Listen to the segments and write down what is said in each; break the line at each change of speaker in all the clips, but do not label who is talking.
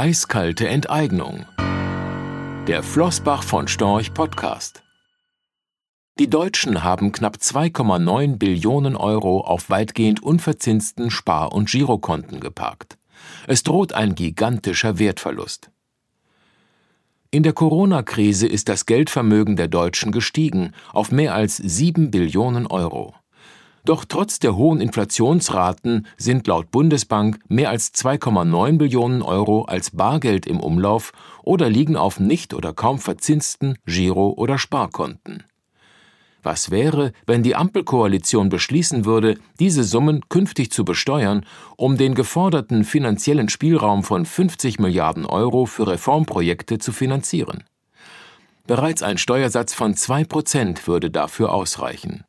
Eiskalte Enteignung. Der Flossbach von Storch Podcast. Die Deutschen haben knapp 2,9 Billionen Euro auf weitgehend unverzinsten Spar- und Girokonten geparkt. Es droht ein gigantischer Wertverlust. In der Corona-Krise ist das Geldvermögen der Deutschen gestiegen auf mehr als 7 Billionen Euro. Doch trotz der hohen Inflationsraten sind laut Bundesbank mehr als 2,9 Billionen Euro als Bargeld im Umlauf oder liegen auf nicht oder kaum verzinsten Giro- oder Sparkonten. Was wäre, wenn die Ampelkoalition beschließen würde, diese Summen künftig zu besteuern, um den geforderten finanziellen Spielraum von 50 Milliarden Euro für Reformprojekte zu finanzieren? Bereits ein Steuersatz von 2 Prozent würde dafür ausreichen.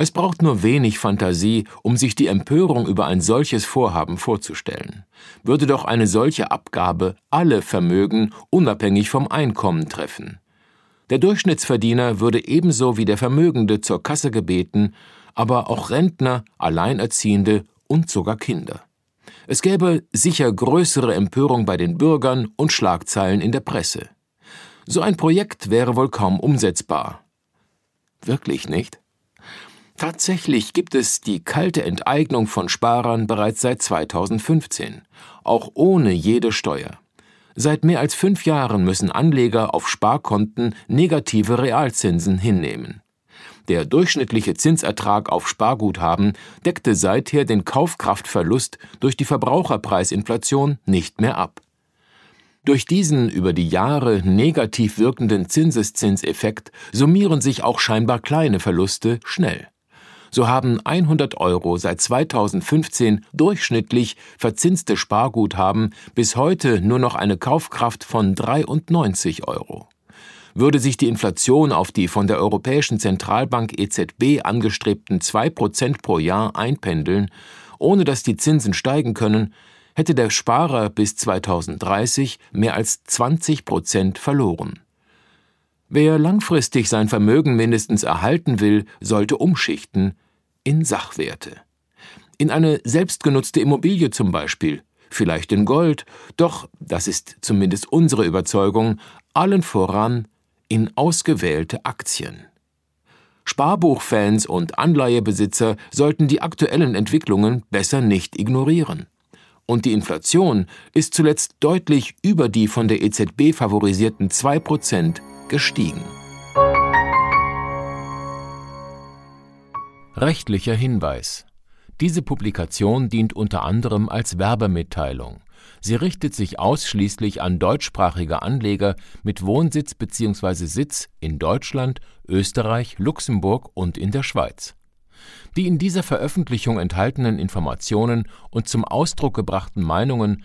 Es braucht nur wenig Fantasie, um sich die Empörung über ein solches Vorhaben vorzustellen. Würde doch eine solche Abgabe alle Vermögen unabhängig vom Einkommen treffen. Der Durchschnittsverdiener würde ebenso wie der Vermögende zur Kasse gebeten, aber auch Rentner, Alleinerziehende und sogar Kinder. Es gäbe sicher größere Empörung bei den Bürgern und Schlagzeilen in der Presse. So ein Projekt wäre wohl kaum umsetzbar. Wirklich nicht? Tatsächlich gibt es die kalte Enteignung von Sparern bereits seit 2015, auch ohne jede Steuer. Seit mehr als fünf Jahren müssen Anleger auf Sparkonten negative Realzinsen hinnehmen. Der durchschnittliche Zinsertrag auf Sparguthaben deckte seither den Kaufkraftverlust durch die Verbraucherpreisinflation nicht mehr ab. Durch diesen über die Jahre negativ wirkenden Zinseszinseffekt summieren sich auch scheinbar kleine Verluste schnell so haben 100 Euro seit 2015 durchschnittlich verzinste Sparguthaben bis heute nur noch eine Kaufkraft von 93 Euro. Würde sich die Inflation auf die von der Europäischen Zentralbank EZB angestrebten 2 Prozent pro Jahr einpendeln, ohne dass die Zinsen steigen können, hätte der Sparer bis 2030 mehr als 20 Prozent verloren. Wer langfristig sein Vermögen mindestens erhalten will, sollte umschichten in Sachwerte. In eine selbstgenutzte Immobilie zum Beispiel, vielleicht in Gold, doch, das ist zumindest unsere Überzeugung, allen voran in ausgewählte Aktien. Sparbuchfans und Anleihebesitzer sollten die aktuellen Entwicklungen besser nicht ignorieren. Und die Inflation ist zuletzt deutlich über die von der EZB favorisierten 2% gestiegen. Rechtlicher Hinweis Diese Publikation dient unter anderem als Werbemitteilung. Sie richtet sich ausschließlich an deutschsprachige Anleger mit Wohnsitz bzw. Sitz in Deutschland, Österreich, Luxemburg und in der Schweiz. Die in dieser Veröffentlichung enthaltenen Informationen und zum Ausdruck gebrachten Meinungen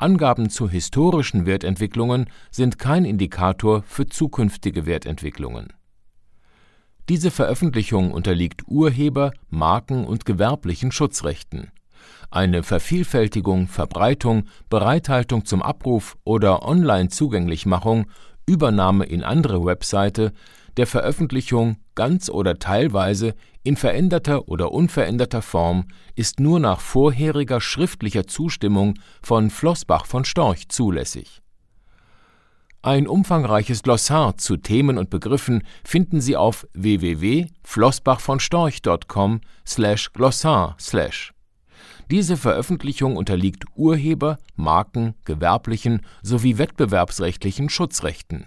Angaben zu historischen Wertentwicklungen sind kein Indikator für zukünftige Wertentwicklungen. Diese Veröffentlichung unterliegt Urheber-, Marken- und gewerblichen Schutzrechten. Eine Vervielfältigung, Verbreitung, Bereithaltung zum Abruf oder Online-Zugänglichmachung, Übernahme in andere Webseite der Veröffentlichung ganz oder teilweise in veränderter oder unveränderter Form ist nur nach vorheriger schriftlicher Zustimmung von Flossbach von Storch zulässig. Ein umfangreiches Glossar zu Themen und Begriffen finden Sie auf www.flossbachvonstorch.com/glossar/. Diese Veröffentlichung unterliegt Urheber-, Marken-, gewerblichen sowie wettbewerbsrechtlichen Schutzrechten